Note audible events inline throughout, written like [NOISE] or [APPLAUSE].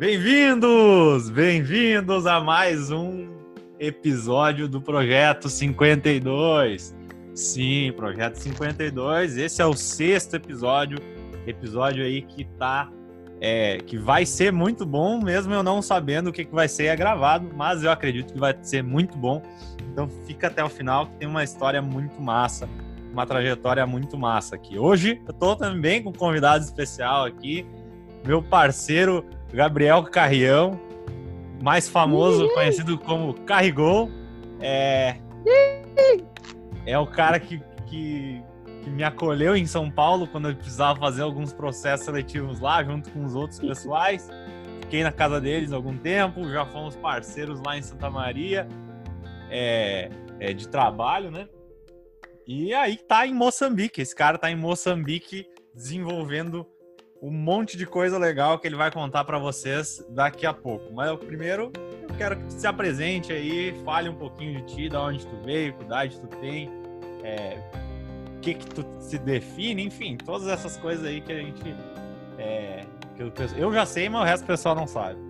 Bem-vindos! Bem-vindos a mais um episódio do Projeto 52. Sim, Projeto 52. Esse é o sexto episódio. Episódio aí que tá. É, que vai ser muito bom, mesmo eu não sabendo o que, que vai ser é gravado, mas eu acredito que vai ser muito bom. Então fica até o final que tem uma história muito massa, uma trajetória muito massa aqui. Hoje eu tô também com um convidado especial aqui, meu parceiro Gabriel Carrião, mais famoso, conhecido como Carrigol. É, é o cara que, que, que, me acolheu em São Paulo quando eu precisava fazer alguns processos seletivos lá, junto com os outros pessoais. Fiquei na casa deles algum tempo, já fomos parceiros lá em Santa Maria é, é, de trabalho, né? E aí tá em Moçambique. Esse cara tá em Moçambique desenvolvendo um monte de coisa legal que ele vai contar para vocês daqui a pouco. Mas primeiro eu quero que tu se apresente aí, fale um pouquinho de ti, da onde tu veio, que idade tu tem, é, o que que tu se define, enfim, todas essas coisas aí que a gente é, que eu, eu já sei, mas o resto do pessoal não sabe.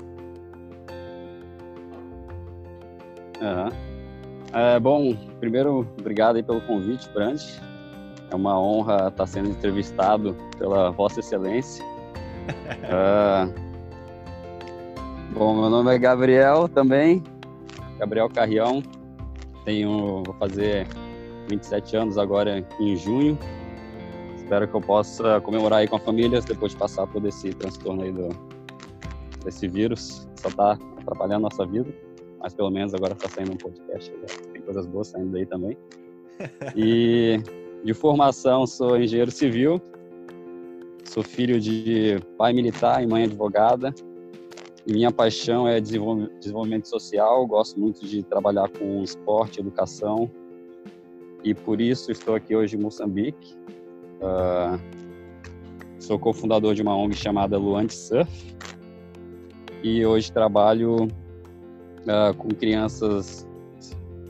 Uhum. É, bom, primeiro, obrigado aí pelo convite, Brand. É uma honra estar sendo entrevistado pela Vossa Excelência. uh, [LAUGHS] bom, meu nome é Gabriel também, Gabriel Carrião. Tenho, vou fazer 27 anos agora em junho. Espero que eu possa comemorar aí com a família depois de passar por esse transtorno aí do, desse vírus. Só está atrapalhando a nossa vida, mas pelo menos agora está saindo um podcast. Né? Tem coisas boas saindo daí também. [LAUGHS] E de formação, sou engenheiro civil, sou filho de pai militar e mãe advogada. Minha paixão é desenvolvimento social, gosto muito de trabalhar com esporte, educação. E por isso estou aqui hoje em Moçambique. Uh, sou cofundador de uma ONG chamada Luante Surf. E hoje trabalho uh, com crianças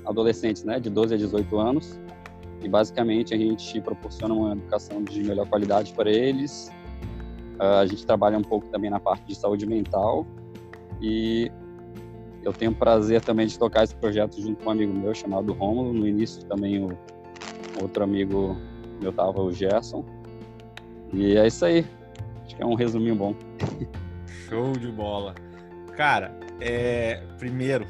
adolescentes, né, de 12 a 18 anos, e basicamente a gente proporciona uma educação de melhor qualidade para eles. Uh, a gente trabalha um pouco também na parte de saúde mental e eu tenho prazer também de tocar esse projeto junto com um amigo meu chamado Romulo. No início também o outro amigo meu tava o Gerson. E é isso aí. Acho que é um resuminho bom. [LAUGHS] Show de bola. Cara, é... primeiro,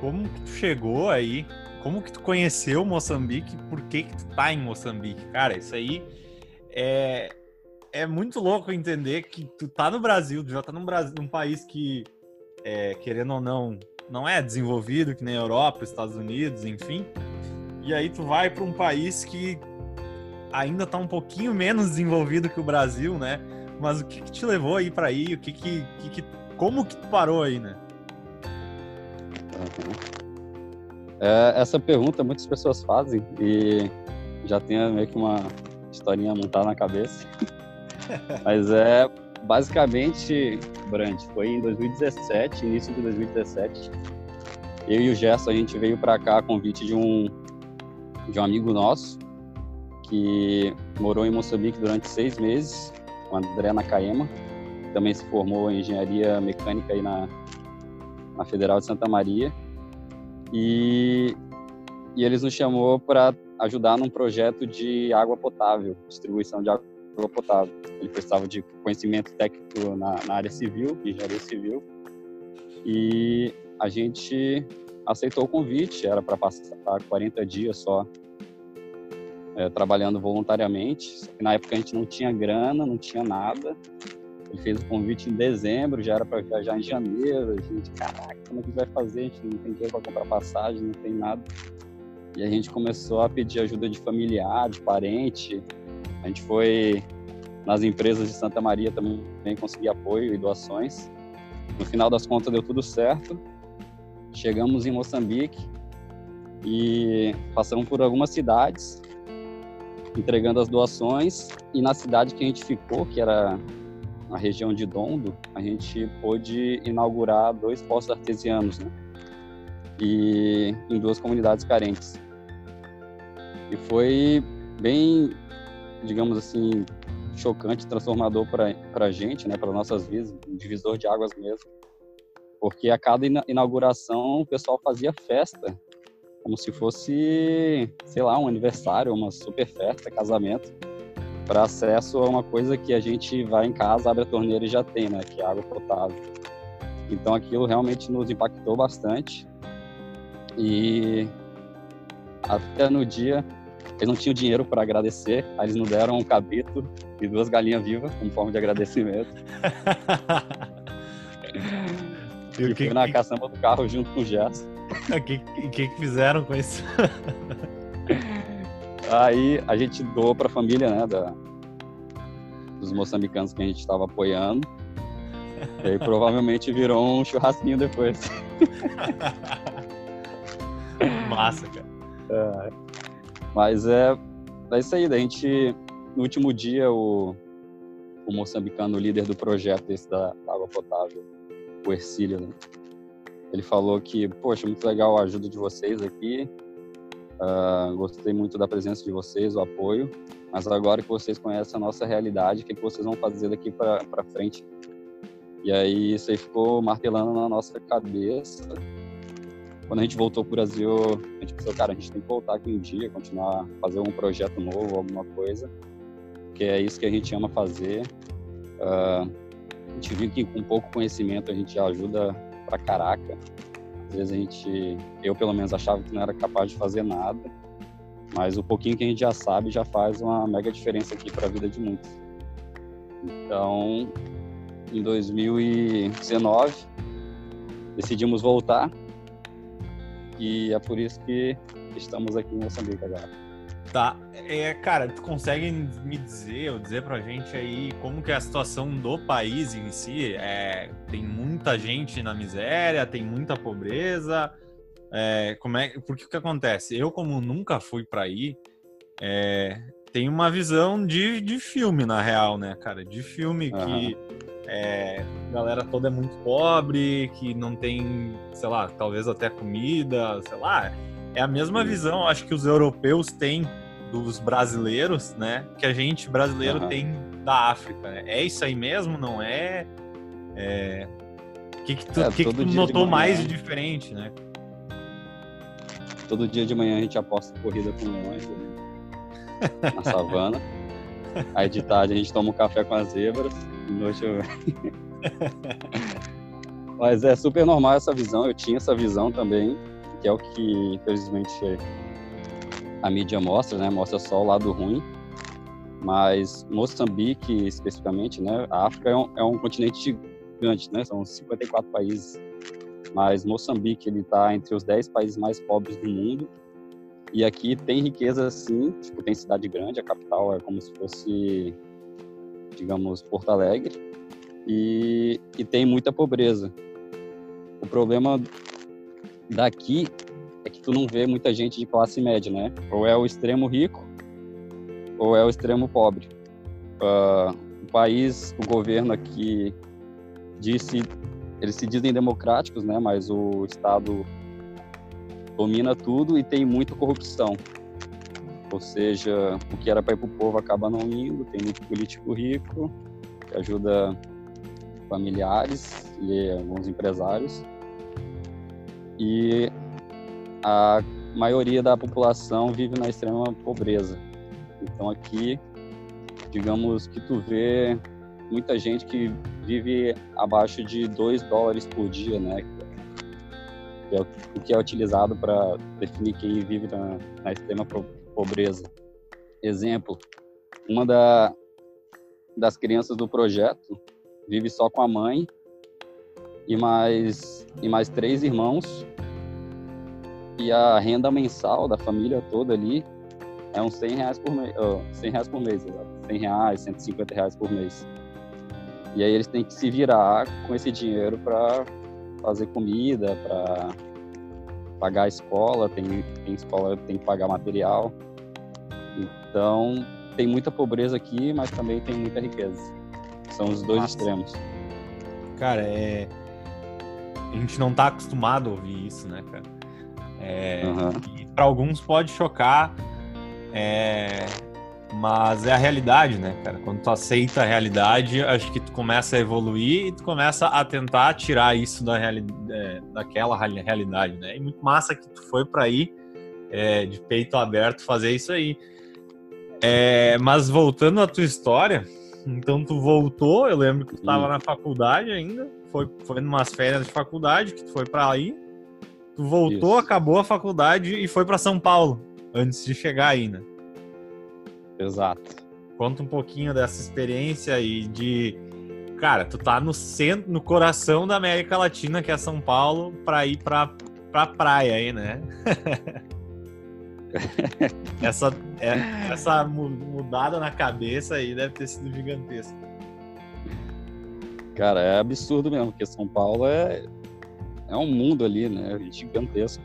como que tu chegou aí como que tu conheceu Moçambique? Por que que tu tá em Moçambique? Cara, isso aí é, é muito louco entender que tu tá no Brasil, tu já tá num, Brasil, num país que, é, querendo ou não, não é desenvolvido, que nem a Europa, Estados Unidos, enfim. E aí tu vai para um país que ainda tá um pouquinho menos desenvolvido que o Brasil, né? Mas o que, que te levou aí para aí? O que que, que, como que tu parou aí, né? Uhum. É, essa pergunta muitas pessoas fazem e já tenho meio que uma historinha montada na cabeça. [LAUGHS] Mas é basicamente, Brand, foi em 2017, início de 2017. Eu e o Gerson a gente veio para cá a convite de um de um amigo nosso que morou em Moçambique durante seis meses, o André Nakayema, também se formou em engenharia mecânica aí na, na Federal de Santa Maria e, e eles nos chamou para ajudar num projeto de água potável, distribuição de água potável. Ele precisava de conhecimento técnico na, na área civil, engenharia civil, e a gente aceitou o convite, era para passar 40 dias só é, trabalhando voluntariamente. Na época a gente não tinha grana, não tinha nada, ele fez o convite em dezembro, já era para viajar em janeiro. A gente, caraca, como é que vai fazer? A gente não tem dinheiro para comprar passagem, não tem nada. E a gente começou a pedir ajuda de familiar, de parente. A gente foi nas empresas de Santa Maria também conseguir apoio e doações. No final das contas deu tudo certo. Chegamos em Moçambique e passamos por algumas cidades entregando as doações e na cidade que a gente ficou, que era na região de Dondo, a gente pôde inaugurar dois poços artesianos, né? E em duas comunidades carentes. E foi bem, digamos assim, chocante, transformador para a gente, né, para nossas vidas, um divisor de águas mesmo. Porque a cada inauguração o pessoal fazia festa, como se fosse, sei lá, um aniversário, uma super festa, casamento, para acesso a uma coisa que a gente vai em casa, abre a torneira e já tem, né, que é água potável. Então aquilo realmente nos impactou bastante. E até no dia eles não tinham dinheiro para agradecer, aí eles nos deram um cabrito e duas galinhas vivas como forma de agradecimento. [LAUGHS] e, e que, na que... caçamba do carro junto com o Gerson. [LAUGHS] O que, que, que fizeram com isso? [LAUGHS] aí a gente doou para a família, né, da, dos moçambicanos que a gente estava apoiando. E aí provavelmente virou um churrasquinho depois. [LAUGHS] Massa, cara. É, mas é, é isso aí. A gente, no último dia, o, o moçambicano, o líder do projeto esse da, água potável, o Ercílio, né? ele falou que, poxa, muito legal a ajuda de vocês aqui. Uh, gostei muito da presença de vocês, o apoio. Mas agora que vocês conhecem a nossa realidade, o que, que vocês vão fazer daqui para frente? E aí isso aí ficou martelando na nossa cabeça. Quando a gente voltou para o Brasil, a gente pensou, cara, a gente tem que voltar aqui um dia, continuar, fazer um projeto novo, alguma coisa, que é isso que a gente ama fazer. Uh, a gente viu que com pouco conhecimento a gente ajuda pra caraca. Vezes a gente, eu pelo menos achava que não era capaz de fazer nada, mas o pouquinho que a gente já sabe já faz uma mega diferença aqui para a vida de muitos. Então, em 2019, decidimos voltar e é por isso que estamos aqui em Moçambique agora. Tá, é, cara, tu consegue me dizer ou dizer pra gente aí como que é a situação do país em si? É, tem muita gente na miséria, tem muita pobreza, é, como é, porque o que acontece? Eu, como nunca fui para aí, é, tenho uma visão de, de filme, na real, né, cara? De filme uhum. que é, a galera toda é muito pobre, que não tem, sei lá, talvez até comida, sei lá. É a mesma visão, acho que os europeus têm dos brasileiros, né? Que a gente brasileiro uhum. tem da África. Né? É isso aí mesmo, não é? é... O que, que tu, é, que que tu notou mais de diferente, né? Todo dia de manhã a gente aposta corrida com leões né? na savana. [LAUGHS] Aí de tarde a gente toma um café com as zebras. De noite eu... [LAUGHS] Mas é super normal essa visão. Eu tinha essa visão também, que é o que infelizmente a mídia mostra, né? Mostra só o lado ruim. Mas Moçambique, especificamente, né? A África é um, é um continente gigante, né? São 54 países mas Moçambique ele está entre os 10 países mais pobres do mundo e aqui tem riqueza sim, tipo, tem cidade grande, a capital é como se fosse, digamos, Porto Alegre e, e tem muita pobreza. O problema daqui tu não vê muita gente de classe média, né? Ou é o extremo rico ou é o extremo pobre. Uh, o país, o governo aqui disse eles se dizem democráticos, né? Mas o Estado domina tudo e tem muita corrupção. Ou seja, o que era para ir para o povo acaba não indo. Tem muito político rico que ajuda familiares e alguns empresários. E a maioria da população vive na extrema pobreza. Então aqui, digamos que tu vê muita gente que vive abaixo de 2 dólares por dia, né? É o que é utilizado para definir quem vive na, na extrema pobreza. Exemplo, uma da, das crianças do projeto vive só com a mãe e mais, e mais três irmãos. E a renda mensal da família toda ali é uns 100 reais por mês, oh, 100 reais por mês, exato. 100 reais, 150 reais por mês. E aí eles têm que se virar com esse dinheiro para fazer comida, para pagar a escola, tem, tem escola tem que pagar material. Então, tem muita pobreza aqui, mas também tem muita riqueza. São os dois Nossa. extremos. Cara, é... a gente não está acostumado a ouvir isso, né, cara? É... Uhum. para alguns pode chocar, é... Mas é a realidade, né, cara? Quando tu aceita a realidade, acho que tu começa a evoluir e tu começa a tentar tirar isso da reali é, daquela realidade, né? E muito massa que tu foi para aí, é, de peito aberto, fazer isso aí. É, mas voltando à tua história, então tu voltou, eu lembro que tu estava na faculdade ainda, foi, foi numas férias de faculdade que tu foi para aí. Tu voltou, Isso. acabou a faculdade e foi para São Paulo antes de chegar aí, né? Exato. Conta um pouquinho dessa experiência e de cara, tu tá no centro, no coração da América Latina, que é São Paulo, para ir para pra praia aí, né? [LAUGHS] essa, é, essa mudada na cabeça aí deve ter sido gigantesca. Cara, é absurdo mesmo, porque São Paulo é, é um mundo ali, né? Gigantesco.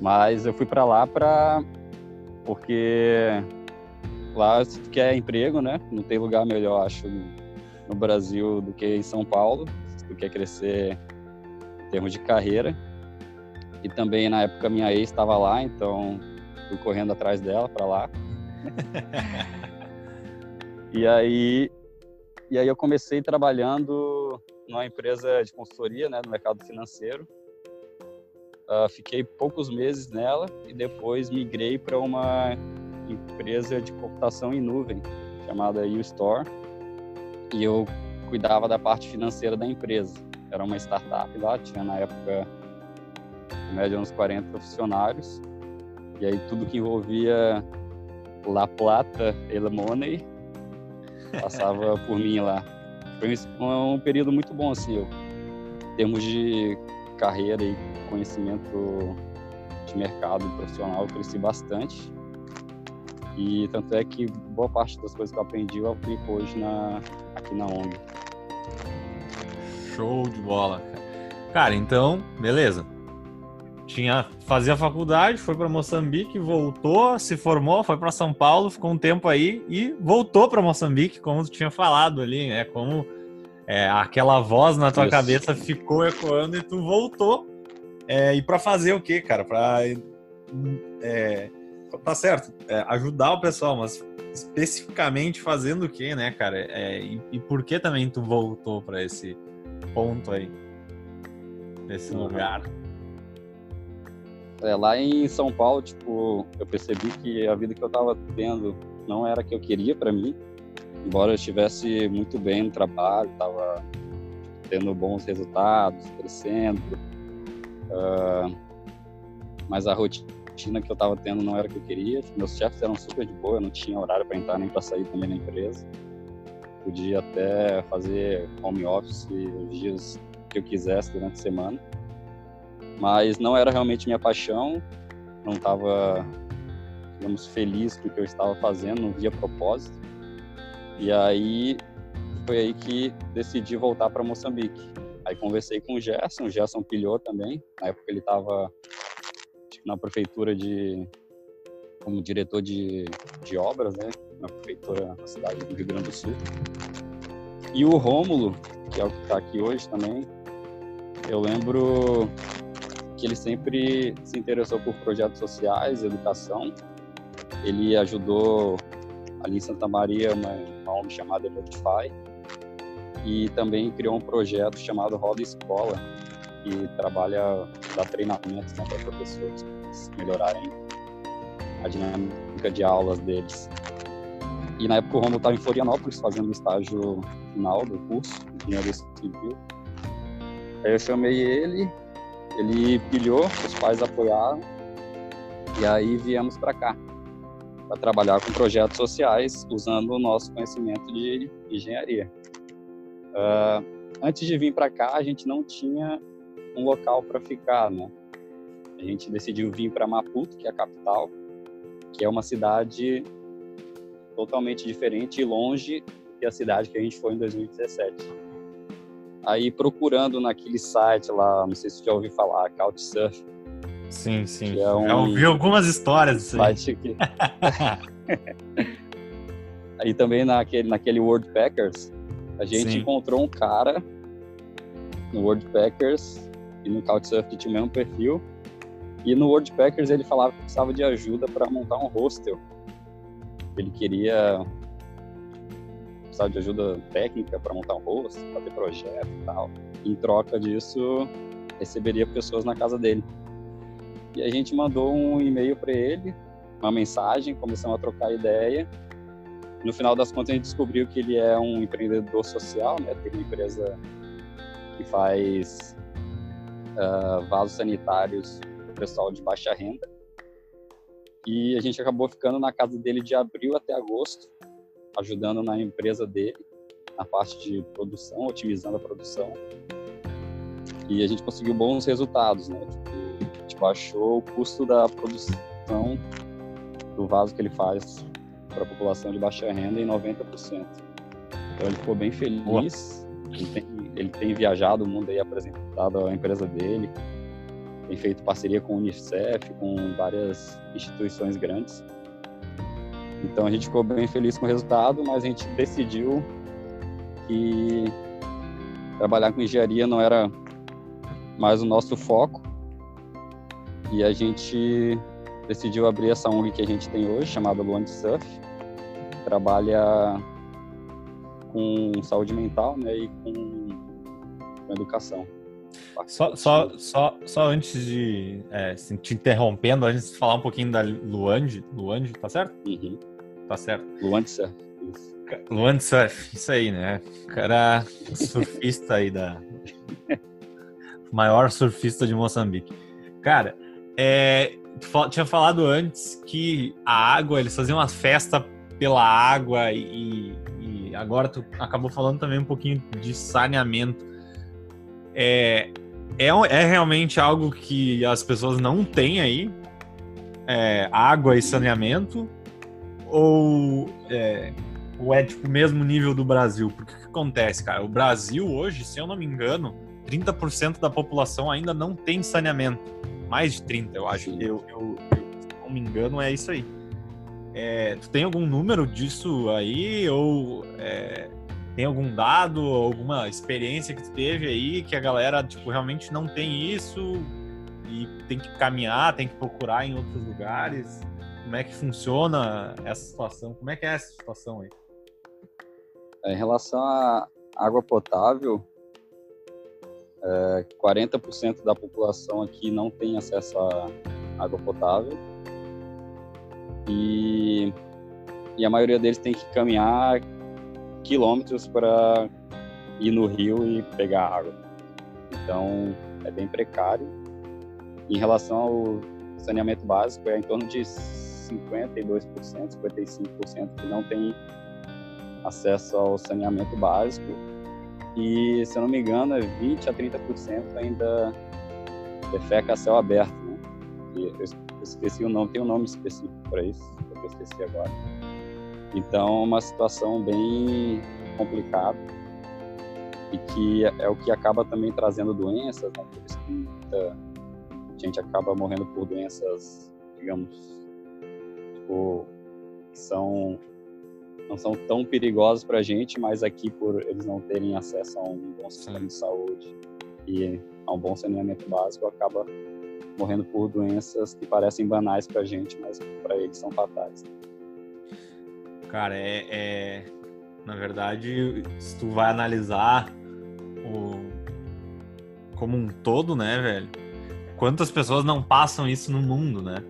Mas eu fui para lá para porque lá se tu quer emprego, né? Não tem lugar melhor, acho, no Brasil do que em São Paulo. Se tu quer crescer em termos de carreira. E também na época minha ex estava lá, então fui correndo atrás dela para lá. [LAUGHS] e aí e aí eu comecei trabalhando numa empresa de consultoria, né, no mercado financeiro. Uh, fiquei poucos meses nela e depois migrei para uma empresa de computação em nuvem chamada UStore e eu cuidava da parte financeira da empresa. Era uma startup lá, tinha na época em média uns 40 funcionários e aí tudo que envolvia La Plata e La Money passava por mim lá. Foi um, um, período muito bom, assim, eu, em termos de carreira e conhecimento de mercado profissional, eu cresci bastante. E tanto é que boa parte das coisas que eu aprendi eu aplico hoje na, aqui na ONG. Show de bola, cara. Cara, então, beleza tinha fazia faculdade, foi para Moçambique, voltou, se formou, foi para São Paulo, ficou um tempo aí e voltou para Moçambique, como tu tinha falado ali, né? Como é, aquela voz na tua Isso. cabeça ficou ecoando e tu voltou. É, e para fazer o quê, cara? Para é, tá certo, é, ajudar o pessoal, mas especificamente fazendo o quê, né, cara? É, e, e por que também tu voltou para esse ponto aí, nesse uhum. lugar? É, lá em São Paulo, tipo, eu percebi que a vida que eu estava tendo não era a que eu queria para mim. Embora eu estivesse muito bem no trabalho, estava tendo bons resultados, crescendo, uh, mas a rotina que eu estava tendo não era a que eu queria. Meus chefes eram super de boa, eu não tinha horário para entrar nem para sair também na empresa. Podia até fazer home office os dias que eu quisesse durante a semana mas não era realmente minha paixão, não estava, digamos, feliz com o que eu estava fazendo, não via propósito. E aí foi aí que decidi voltar para Moçambique. Aí conversei com o Gerson, o Gerson pilhou também, na época ele estava na prefeitura de como diretor de, de obras, né, na prefeitura da cidade do Rio Grande do Sul. E o Rômulo, que é o que está aqui hoje também, eu lembro que ele sempre se interessou por projetos sociais, educação. Ele ajudou ali em Santa Maria uma, uma ONG chamada Emotify e também criou um projeto chamado Roda Escola, que trabalha, dá treinamentos né, para professores melhorarem a dinâmica de aulas deles. E na época o Romulo estava em Florianópolis fazendo o estágio final do curso engenharia civil. Aí eu chamei ele ele pilhou, os pais apoiaram e aí viemos para cá para trabalhar com projetos sociais usando o nosso conhecimento de engenharia. Uh, antes de vir para cá, a gente não tinha um local para ficar, né? A gente decidiu vir para Maputo, que é a capital, que é uma cidade totalmente diferente e longe da cidade que a gente foi em 2017. Aí procurando naquele site lá, não sei se você já ouviu falar, Couchsurf. Sim, sim. É um... Já ouvi algumas histórias disso aí. Que... [LAUGHS] aí também naquele, naquele Packers a gente sim. encontrou um cara no Packers e no Couchsurf que tinha o mesmo perfil. E no Packers ele falava que precisava de ajuda para montar um hostel. ele queria precisava de ajuda técnica para montar um rosto, fazer projeto e tal. Em troca disso, receberia pessoas na casa dele. E a gente mandou um e-mail para ele, uma mensagem, começamos a trocar ideia. No final das contas, a gente descobriu que ele é um empreendedor social, né? Tem uma empresa que faz uh, vasos sanitários para o pessoal de baixa renda. E a gente acabou ficando na casa dele de abril até agosto, ajudando na empresa dele, na parte de produção, otimizando a produção. E a gente conseguiu bons resultados, né? Tipo, a gente baixou o custo da produção do vaso que ele faz para a população de baixa renda em 90%. Então ele ficou bem feliz. Ele tem, ele tem viajado o mundo aí apresentado a empresa dele, tem feito parceria com o Unicef, com várias instituições grandes. Então a gente ficou bem feliz com o resultado, mas a gente decidiu que trabalhar com engenharia não era mais o nosso foco. E a gente decidiu abrir essa ONG que a gente tem hoje, chamada Luan Surf. Trabalha com saúde mental né, e com, com educação. Só, só, só, só antes de é, te interrompendo, antes de falar um pouquinho da Luand, Luand, tá certo? Uhum. Tá certo. Luand Surf. Luand Surf, isso aí, né? Cara surfista aí da. [LAUGHS] maior surfista de Moçambique. Cara, é, tinha falado antes que a água, eles faziam uma festa pela água e, e agora tu acabou falando também um pouquinho de saneamento. É, é, é realmente algo que as pessoas não têm aí? É, água e saneamento? Ou é, ou é tipo o mesmo nível do Brasil? Porque o que acontece, cara? O Brasil hoje, se eu não me engano, 30% da população ainda não tem saneamento. Mais de 30, eu acho. Eu, eu, eu, se não me engano, é isso aí. É, tu tem algum número disso aí? Ou é, tem algum dado, alguma experiência que tu teve aí que a galera tipo, realmente não tem isso e tem que caminhar, tem que procurar em outros lugares? Como é que funciona essa situação? Como é que é essa situação aí? Em relação à água potável, é, 40% da população aqui não tem acesso à água potável e, e a maioria deles tem que caminhar quilômetros para ir no rio e pegar água. Então é bem precário. Em relação ao saneamento básico, é em torno de 52%, 55% que não tem acesso ao saneamento básico e, se eu não me engano, é 20 a 30% ainda defeca a céu aberto. Né? eu esqueci o nome, tem um nome específico para isso, eu esqueci agora. Então, é uma situação bem complicada e que é o que acaba também trazendo doenças, né? por isso que muita gente acaba morrendo por doenças, digamos, tipo, são não são tão perigosos para a gente, mas aqui por eles não terem acesso a um bom sistema de saúde e a um bom saneamento básico, acaba morrendo por doenças que parecem banais para a gente, mas para eles são fatais. Cara, é, é, na verdade, se tu vai analisar o como um todo, né, velho? Quantas pessoas não passam isso no mundo, né?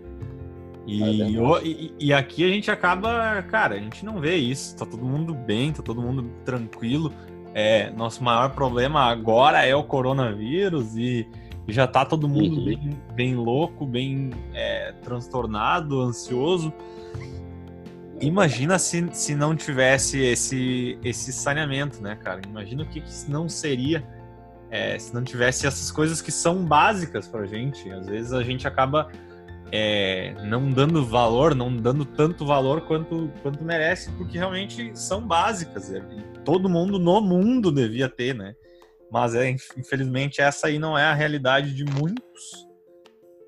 E, é e, e, aqui a gente acaba, cara, a gente não vê isso. Tá todo mundo bem, tá todo mundo tranquilo. É, nosso maior problema agora é o coronavírus e, e já tá todo mundo uhum. bem, bem louco, bem é, transtornado, ansioso. Imagina se, se não tivesse esse, esse saneamento, né, cara? Imagina o que, que não seria é, se não tivesse essas coisas que são básicas pra gente. Às vezes a gente acaba é, não dando valor, não dando tanto valor quanto, quanto merece, porque realmente são básicas. É, todo mundo no mundo devia ter, né? Mas é, infelizmente essa aí não é a realidade de muitos.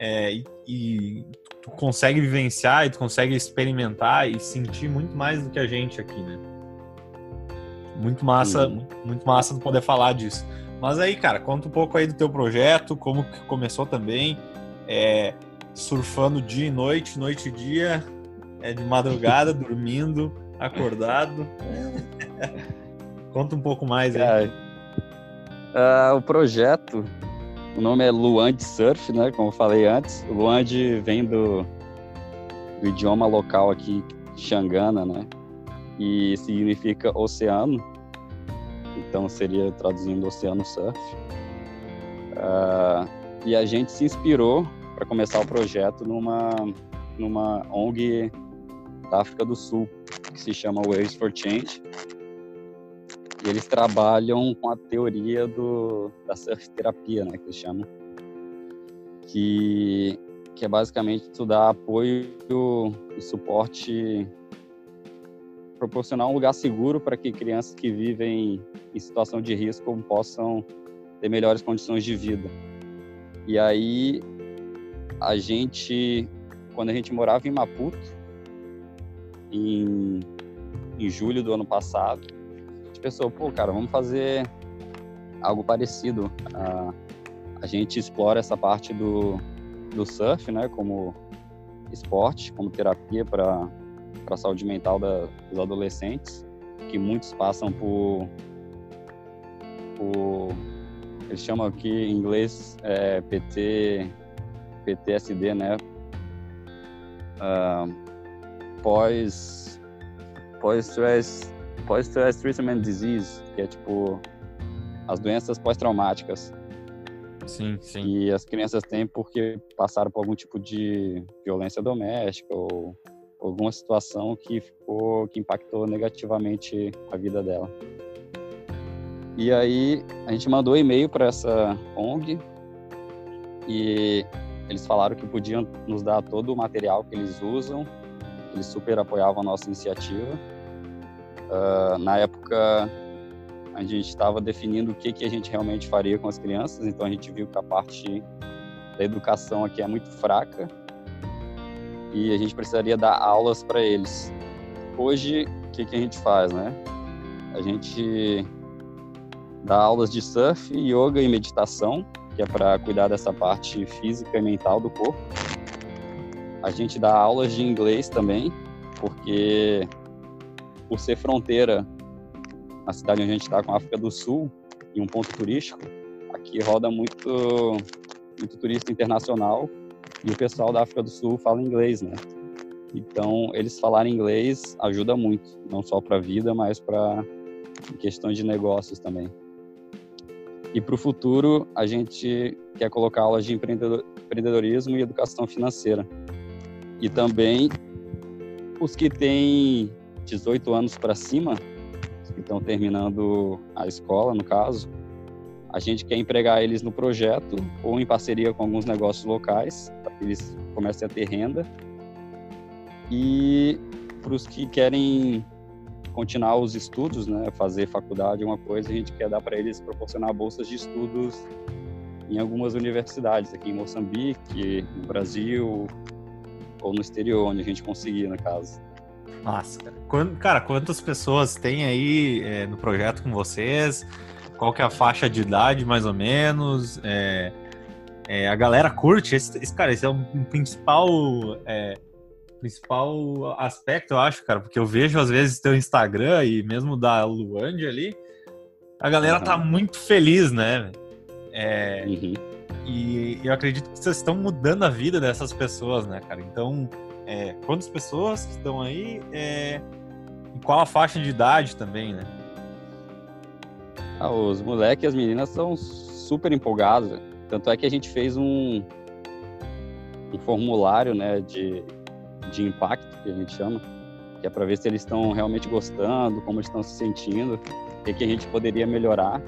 É, e, e, tu consegue vivenciar e tu consegue experimentar e sentir muito mais do que a gente aqui, né? Muito massa, muito massa poder falar disso. Mas aí, cara, conta um pouco aí do teu projeto, como que começou também. É, surfando dia e noite, noite e dia. É de madrugada, [LAUGHS] dormindo, acordado. Conta um pouco mais aí. Uh, o projeto, o nome é Luand Surf, né? Como eu falei antes. O Luand vem do, do idioma local aqui, Xangana, né? E significa oceano. Então seria traduzindo oceano surf. Uh, e a gente se inspirou para começar o projeto numa, numa ONG da África do Sul, que se chama Waves for Change. E eles trabalham com a teoria do, da surf terapia, né, que eles chamam. Que, que é basicamente estudar apoio e suporte proporcionar um lugar seguro para que crianças que vivem em situação de risco possam ter melhores condições de vida. E aí a gente, quando a gente morava em Maputo, em, em julho do ano passado, a gente pensou, pô, cara, vamos fazer algo parecido. A, a gente explora essa parte do, do surf, né, como esporte, como terapia para a saúde mental da, dos adolescentes, que muitos passam por, por eles chamam aqui em inglês é, PT, PTSD, né? Uh, pós pós stress pós stress treatment disease, que é tipo as doenças pós-traumáticas. Sim, sim. E as crianças têm porque passaram por algum tipo de violência doméstica ou alguma situação que ficou que impactou negativamente a vida dela. E aí a gente mandou e-mail para essa ONG e eles falaram que podiam nos dar todo o material que eles usam, eles super apoiavam a nossa iniciativa. Uh, na época a gente estava definindo o que, que a gente realmente faria com as crianças, então a gente viu que a parte da educação aqui é muito fraca e a gente precisaria dar aulas para eles. Hoje, o que, que a gente faz, né? A gente dá aulas de surf, yoga e meditação, que é para cuidar dessa parte física e mental do corpo. A gente dá aulas de inglês também, porque por ser fronteira na cidade onde a gente está com a África do Sul e um ponto turístico, aqui roda muito muito turista internacional e o pessoal da África do Sul fala inglês, né? Então, eles falarem inglês ajuda muito, não só para a vida, mas para questões de negócios também. E para o futuro, a gente quer colocar aulas de empreendedorismo e educação financeira. E também os que têm 18 anos para cima, os que estão terminando a escola, no caso, a gente quer empregar eles no projeto ou em parceria com alguns negócios locais, para que eles comecem a ter renda. E para os que querem continuar os estudos, né, fazer faculdade, uma coisa, a gente quer dar para eles proporcionar bolsas de estudos em algumas universidades, aqui em Moçambique, no Brasil ou no exterior, onde a gente conseguir, no caso. Nossa, cara. cara, quantas pessoas tem aí é, no projeto com vocês? Qual que é a faixa de idade, mais ou menos? É, é, a galera curte? Esse, esse, cara, esse é um, um principal é, principal aspecto, eu acho, cara, porque eu vejo às vezes teu Instagram e mesmo da Luand ali, a galera uhum. tá muito feliz, né? É, uhum. E eu acredito que vocês estão mudando a vida dessas pessoas, né, cara? Então, é, quantas pessoas que estão aí é, e qual a faixa de idade também, né? Ah, os moleques e as meninas são super empolgados. Tanto é que a gente fez um, um formulário, né, de de impacto, que a gente chama, que é para ver se eles estão realmente gostando, como eles estão se sentindo, o que, que a gente poderia melhorar.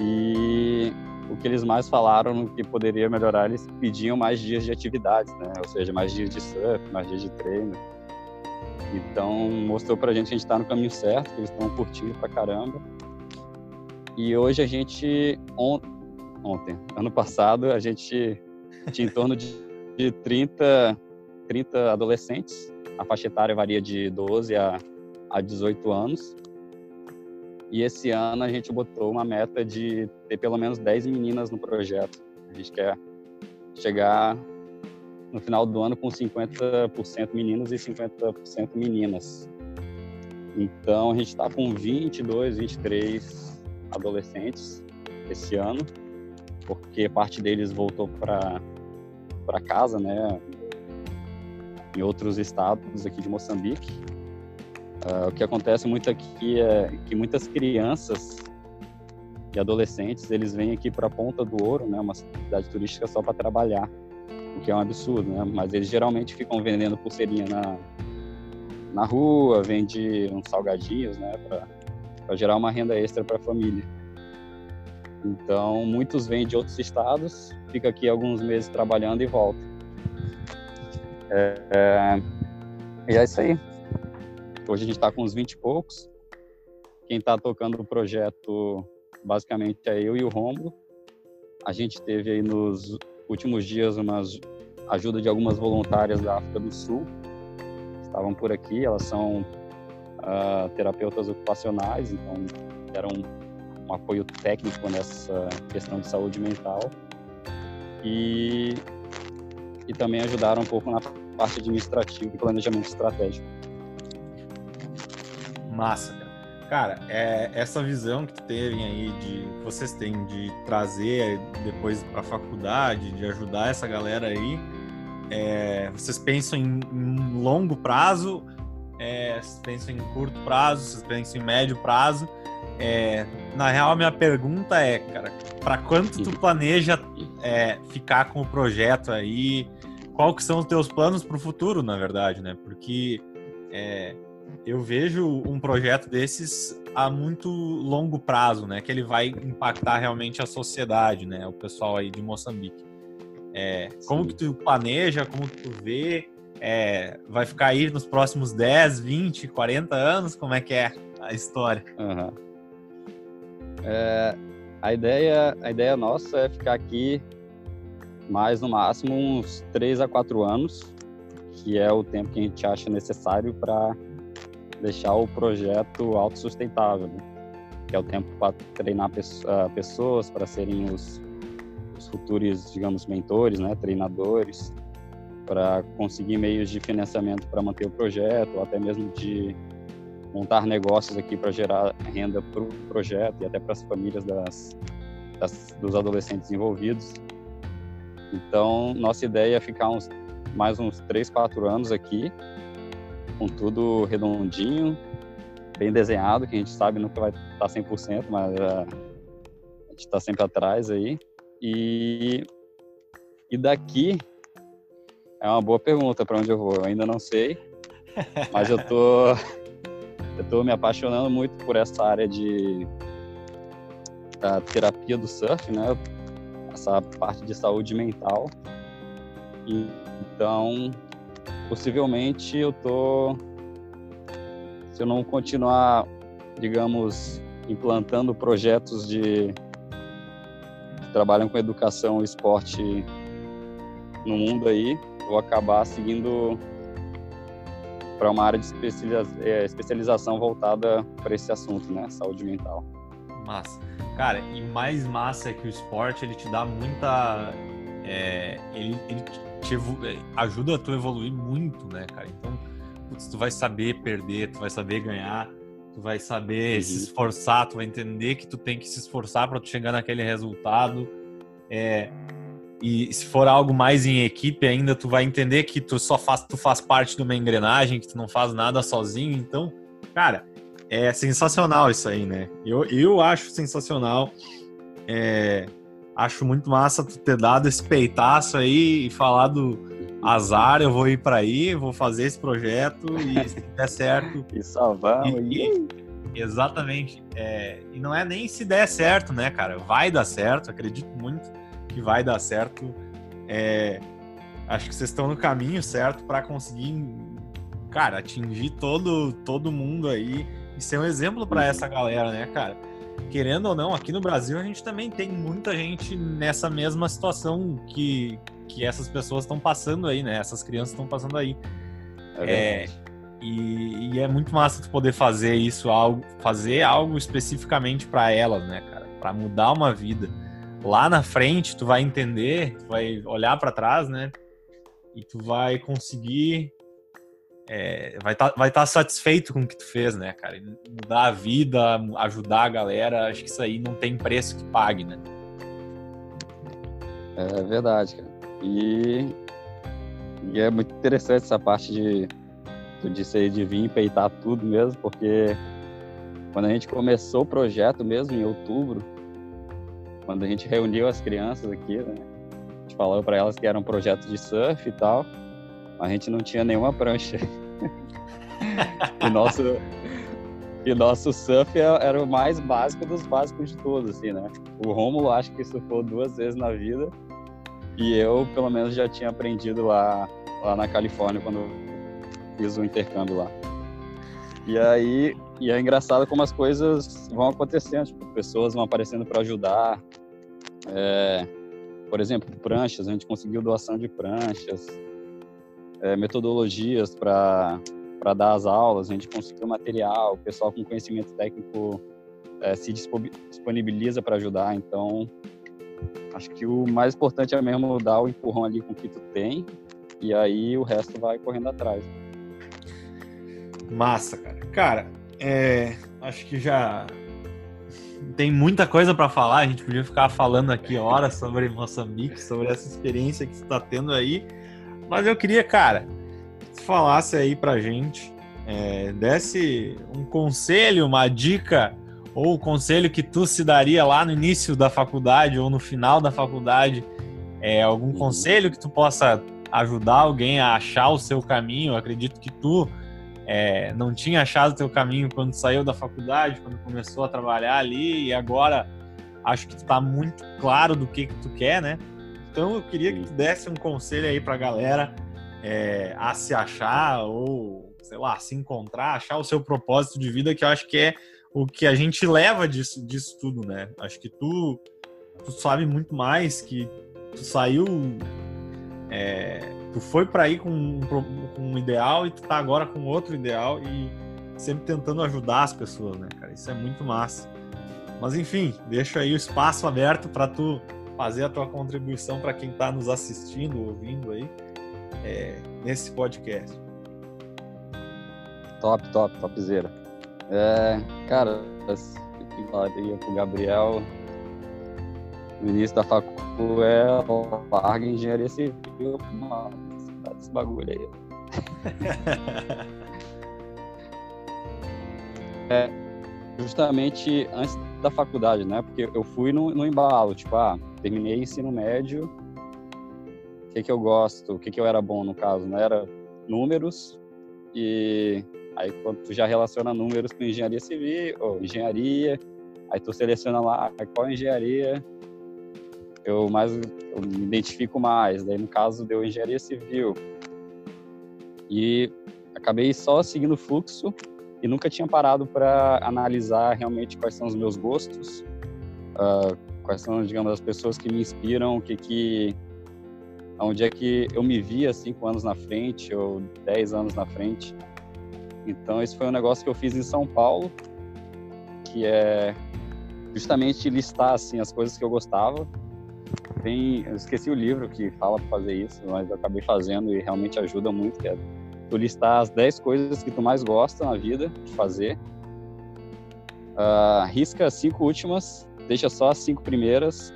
E o que eles mais falaram que poderia melhorar, eles pediam mais dias de atividades, né? Ou seja, mais dias de surf, mais dias de treino. Então, mostrou pra gente que a gente tá no caminho certo, que eles estão curtindo pra caramba. E hoje a gente, on... ontem, ano passado, a gente tinha em torno de, de 30 30 adolescentes. A faixa etária varia de 12 a, a 18 anos. E esse ano a gente botou uma meta de ter pelo menos 10 meninas no projeto. A gente quer chegar no final do ano com 50% meninos e 50% meninas. Então a gente está com 22, 23 adolescentes esse ano, porque parte deles voltou para para casa, né, em outros estados aqui de Moçambique. Uh, o que acontece muito aqui é que muitas crianças e adolescentes eles vêm aqui para a Ponta do Ouro, né, uma cidade turística só para trabalhar, o que é um absurdo, né? Mas eles geralmente ficam vendendo pulseirinha na na rua, vende uns salgadinhos, né, para gerar uma renda extra para a família. Então, muitos vêm de outros estados, fica aqui alguns meses trabalhando e volta. É, é, e é isso aí. Hoje a gente está com uns 20 e poucos. Quem está tocando o projeto, basicamente, é eu e o Romulo. A gente teve aí nos últimos dias uma ajuda de algumas voluntárias da África do Sul. Estavam por aqui, elas são uh, terapeutas ocupacionais, então deram um apoio técnico nessa questão de saúde mental. E, e também ajudaram um pouco na parte administrativa e planejamento estratégico. Massa, cara. Cara, é, essa visão que teve aí de que vocês têm de trazer depois para a faculdade, de ajudar essa galera aí, é, vocês pensam em, em longo prazo, é, vocês pensam em curto prazo, vocês pensam em médio prazo. É, na real, a minha pergunta é, cara, para quanto tu planeja é, ficar com o projeto aí? Qual que são os teus planos para o futuro, na verdade, né? Porque é, eu vejo um projeto desses a muito longo prazo, né? Que ele vai impactar realmente a sociedade, né? O pessoal aí de Moçambique. É, como que tu planeja, como que tu vê? É, vai ficar aí nos próximos 10, 20, 40 anos? Como é que é a história? Uhum. É, a, ideia, a ideia nossa é ficar aqui mais no máximo uns 3 a 4 anos, que é o tempo que a gente acha necessário para deixar o projeto autossustentável, né? que é o tempo para treinar ah, pessoas para serem os, os, futuros, digamos, mentores, né, treinadores, para conseguir meios de financiamento para manter o projeto, ou até mesmo de montar negócios aqui para gerar renda para o projeto e até para as famílias das, das, dos adolescentes envolvidos. Então, nossa ideia é ficar uns, mais uns 3, 4 anos aqui, com tudo redondinho, bem desenhado, que a gente sabe nunca vai estar 100%, mas uh, a gente está sempre atrás aí. E, e daqui é uma boa pergunta para onde eu vou. Eu ainda não sei, [LAUGHS] mas eu tô eu tô me apaixonando muito por essa área de da terapia do surf, né? Essa parte de saúde mental. E, então, possivelmente eu tô se eu não continuar, digamos, implantando projetos de que trabalham com educação e esporte no mundo aí, vou acabar seguindo para uma área de é, especialização voltada para esse assunto, né, saúde mental. Massa. Cara, e mais massa é que o esporte ele te dá muita é, ele, ele te ajuda a tu evoluir muito, né, cara? Então, putz, tu vai saber perder, tu vai saber ganhar, tu vai saber uhum. se esforçar, tu vai entender que tu tem que se esforçar para tu chegar naquele resultado. É, e se for algo mais em equipe ainda, tu vai entender que tu só faz, tu faz parte de uma engrenagem, que tu não faz nada sozinho. Então, cara, é sensacional isso aí, né? Eu, eu acho sensacional. É, acho muito massa tu ter dado esse peitaço aí e falado azar, eu vou ir para aí, vou fazer esse projeto e [LAUGHS] se der certo. e salvamos. E, exatamente. É, e não é nem se der certo, né, cara? Vai dar certo, acredito muito que vai dar certo. É, acho que vocês estão no caminho certo para conseguir, cara, atingir todo, todo mundo aí e ser um exemplo para essa galera, né, cara? querendo ou não, aqui no Brasil a gente também tem muita gente nessa mesma situação que, que essas pessoas estão passando aí, né? Essas crianças estão passando aí. É, é e, e, é muito massa tu poder fazer isso, algo, fazer algo especificamente para elas, né, cara? Para mudar uma vida. Lá na frente tu vai entender, tu vai olhar para trás, né? e tu vai conseguir é, vai estar tá, vai tá satisfeito com o que tu fez, né, cara? Mudar a vida, ajudar a galera, acho que isso aí não tem preço que pague, né? É verdade, cara. E, e é muito interessante essa parte de tu disse aí de vir peitar tudo mesmo, porque quando a gente começou o projeto mesmo em outubro, quando a gente reuniu as crianças aqui, né, a gente falou para elas que era um projeto de surf e tal, a gente não tinha nenhuma prancha. e nosso e nosso surf é, era o mais básico dos básicos de todos, assim, né? O Rômulo acho que surfou duas vezes na vida e eu, pelo menos, já tinha aprendido lá, lá na Califórnia quando fiz o intercâmbio lá. E aí, e é engraçado como as coisas vão acontecendo, tipo, pessoas vão aparecendo para ajudar. É, por exemplo, pranchas, a gente conseguiu doação de pranchas, é, metodologias para dar as aulas, a gente conseguiu material, o pessoal com conhecimento técnico é, se disponibiliza para ajudar. Então, acho que o mais importante é mesmo dar o empurrão ali com o que tu tem e aí o resto vai correndo atrás. Massa, cara. Cara, é, acho que já tem muita coisa para falar. A gente podia ficar falando aqui horas sobre Moçambique, sobre essa experiência que você está tendo aí. Mas eu queria, cara, que falasse aí pra gente, é, desse um conselho, uma dica, ou o conselho que tu se daria lá no início da faculdade ou no final da faculdade. É, algum uhum. conselho que tu possa ajudar alguém a achar o seu caminho? Eu acredito que tu é, não tinha achado o teu caminho quando saiu da faculdade, quando começou a trabalhar ali, e agora acho que tu tá muito claro do que, que tu quer, né? Então eu queria que tu desse um conselho aí pra galera é, a se achar ou, sei lá, se encontrar, achar o seu propósito de vida, que eu acho que é o que a gente leva disso, disso tudo, né? Acho que tu, tu sabe muito mais, que tu saiu é, tu foi para aí com um, com um ideal e tu tá agora com outro ideal e sempre tentando ajudar as pessoas, né, cara? Isso é muito massa. Mas enfim, deixa aí o espaço aberto para tu fazer a tua contribuição para quem está nos assistindo, ouvindo aí é, nesse podcast. Top, top, topzera. É, cara, eu falaria pro Gabriel no início da facu é larga engenharia civil, esse bagulho aí. [LAUGHS] é, justamente antes da faculdade, né? Porque eu fui no, no embalo, tipo, ah, terminei ensino médio, o que que eu gosto, o que que eu era bom no caso, né? Era números. E aí quando tu já relaciona números com engenharia civil, ou engenharia, aí tu seleciona lá qual engenharia eu mais eu me identifico mais. Daí no caso deu engenharia civil. E acabei só seguindo o fluxo e nunca tinha parado para analisar realmente quais são os meus gostos, uh, quais são, digamos, as pessoas que me inspiram, o que que onde é que eu me via cinco anos na frente ou dez anos na frente. Então esse foi um negócio que eu fiz em São Paulo, que é justamente listar assim as coisas que eu gostava tem, eu esqueci o livro que fala para fazer isso, mas eu acabei fazendo e realmente ajuda muito, que é tu listar as 10 coisas que tu mais gosta na vida de fazer. Uh, risca as cinco últimas, deixa só as cinco primeiras,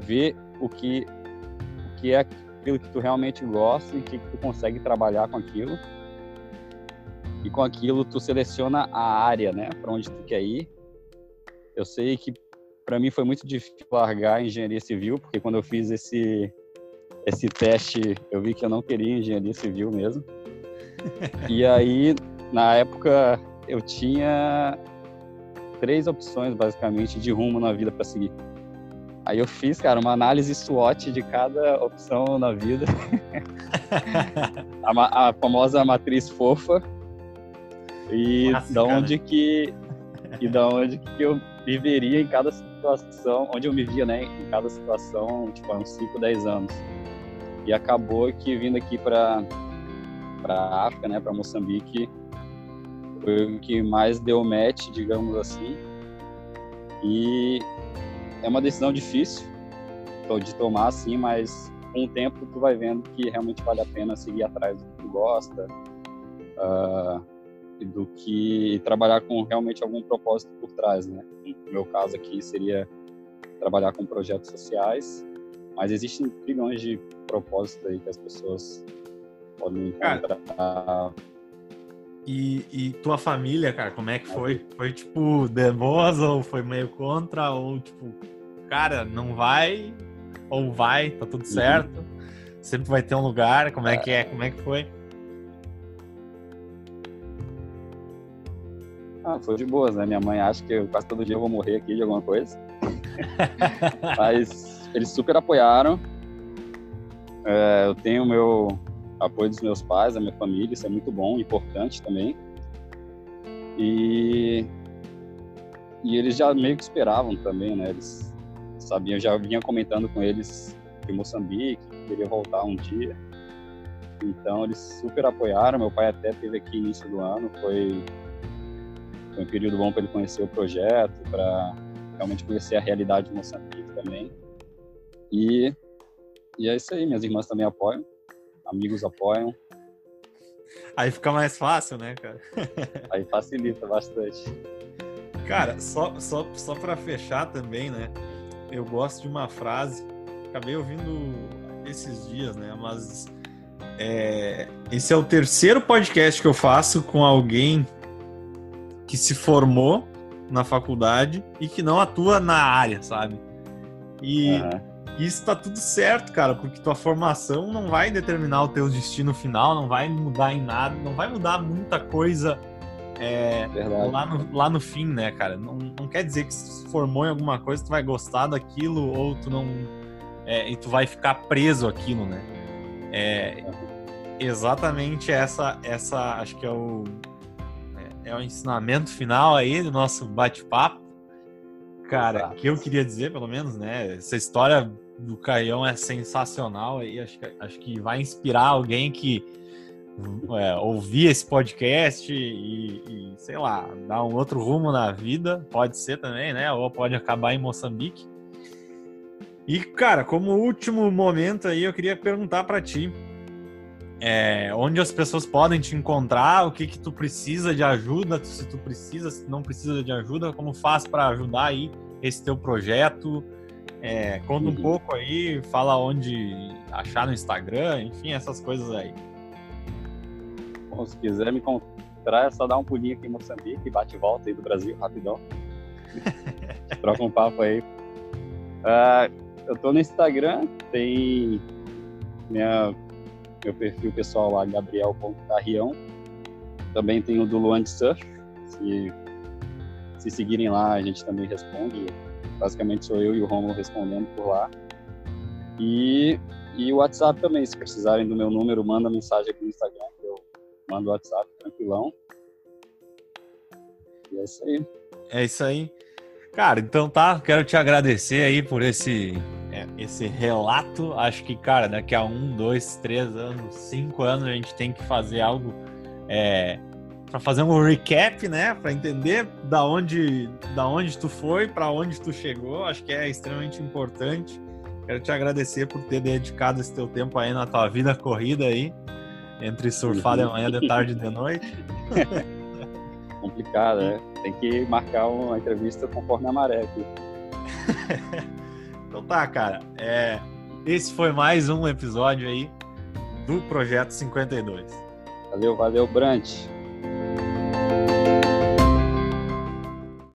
vê o que, o que é aquilo que tu realmente gosta e que, que tu consegue trabalhar com aquilo. E com aquilo tu seleciona a área, né, para onde tu quer ir. Eu sei que para mim foi muito difícil largar a engenharia civil, porque quando eu fiz esse esse teste, eu vi que eu não queria engenharia civil mesmo. [LAUGHS] e aí, na época, eu tinha três opções basicamente de rumo na vida para seguir. Aí eu fiz, cara, uma análise SWOT de cada opção na vida. [LAUGHS] a, a, famosa matriz fofa. E Nossa, da onde cara. que e da onde que eu viveria em cada situação, onde eu me via, né, em cada situação, tipo, há uns 5, 10 anos. E acabou que vindo aqui para para África, né, para Moçambique, foi o que mais deu match, digamos assim. E é uma decisão difícil de tomar, assim, mas com o tempo tu vai vendo que realmente vale a pena seguir atrás do que tu gosta uh, e do que trabalhar com realmente algum propósito por trás, né? No meu caso aqui seria trabalhar com projetos sociais, mas existem trilhões de propósitos aí que as pessoas podem encontrar. Cara, e, e, tua família, cara, como é que foi? Foi tipo demosa ou foi meio contra? Ou tipo, cara, não vai? Ou vai, tá tudo uhum. certo? Uhum. Sempre vai ter um lugar? Como é, é que é? Como é que foi? Ah, foi de boas, né? Minha mãe acha que eu, quase todo dia eu vou morrer aqui de alguma coisa. [LAUGHS] Mas eles super apoiaram. É, eu tenho meu apoio dos meus pais, da minha família, isso é muito bom, importante também. E, e eles já meio que esperavam também, né? Eles sabiam, já vinha comentando com eles de Moçambique, que queria voltar um dia. Então eles super apoiaram. Meu pai até teve aqui início do ano, foi, foi um período bom para ele conhecer o projeto, para realmente conhecer a realidade de Moçambique também. E, e é isso aí, minhas irmãs também apoiam amigos apoiam. Aí fica mais fácil, né, cara? [LAUGHS] Aí facilita bastante. Cara, só, só, só para fechar também, né? Eu gosto de uma frase, acabei ouvindo esses dias, né? Mas é, esse é o terceiro podcast que eu faço com alguém que se formou na faculdade e que não atua na área, sabe? E uhum. Isso tá tudo certo, cara, porque tua formação não vai determinar o teu destino final, não vai mudar em nada, não vai mudar muita coisa é, lá, no, lá no fim, né, cara? Não, não quer dizer que se formou em alguma coisa tu vai gostar daquilo ou tu não. É, e tu vai ficar preso aquilo, né? É exatamente essa, essa acho que é o, é, é o ensinamento final aí do nosso bate-papo cara, Exato. que eu queria dizer, pelo menos, né? Essa história do Caião é sensacional e acho que, acho que vai inspirar alguém que é, ouvir esse podcast e, e, sei lá, dar um outro rumo na vida, pode ser também, né? Ou pode acabar em Moçambique. E, cara, como último momento aí, eu queria perguntar para ti é, onde as pessoas podem te encontrar, o que que tu precisa de ajuda, se tu precisa, se não precisa de ajuda, como faz para ajudar aí esse teu projeto. É, conta um uhum. pouco aí, fala onde achar no Instagram, enfim, essas coisas aí. Bom, se quiser me encontrar, é só dar um pulinho aqui em Moçambique, bate e volta aí do Brasil, rapidão. [LAUGHS] Troca um papo aí. Uh, eu tô no Instagram, tem minha, meu perfil pessoal lá, gabriel.carrião. Também tem o do Luan de Surf, se se seguirem lá, a gente também responde. Basicamente sou eu e o Romulo respondendo por lá. E, e o WhatsApp também, se precisarem do meu número, manda mensagem aqui no Instagram, que eu mando o WhatsApp, tranquilão. E é isso aí. É isso aí. Cara, então tá, quero te agradecer aí por esse, esse relato. Acho que, cara, daqui a um, dois, três anos, cinco anos, a gente tem que fazer algo é, para fazer um recap, né, para entender da onde, da onde tu foi, para onde tu chegou. Acho que é extremamente importante. Quero te agradecer por ter dedicado esse teu tempo aí na tua vida corrida aí, entre surfar de manhã, de tarde e de noite. [LAUGHS] Complicado, né? Tem que marcar uma entrevista conforme a maré aqui. [LAUGHS] então tá, cara. É, esse foi mais um episódio aí do Projeto 52. Valeu, valeu, Brant.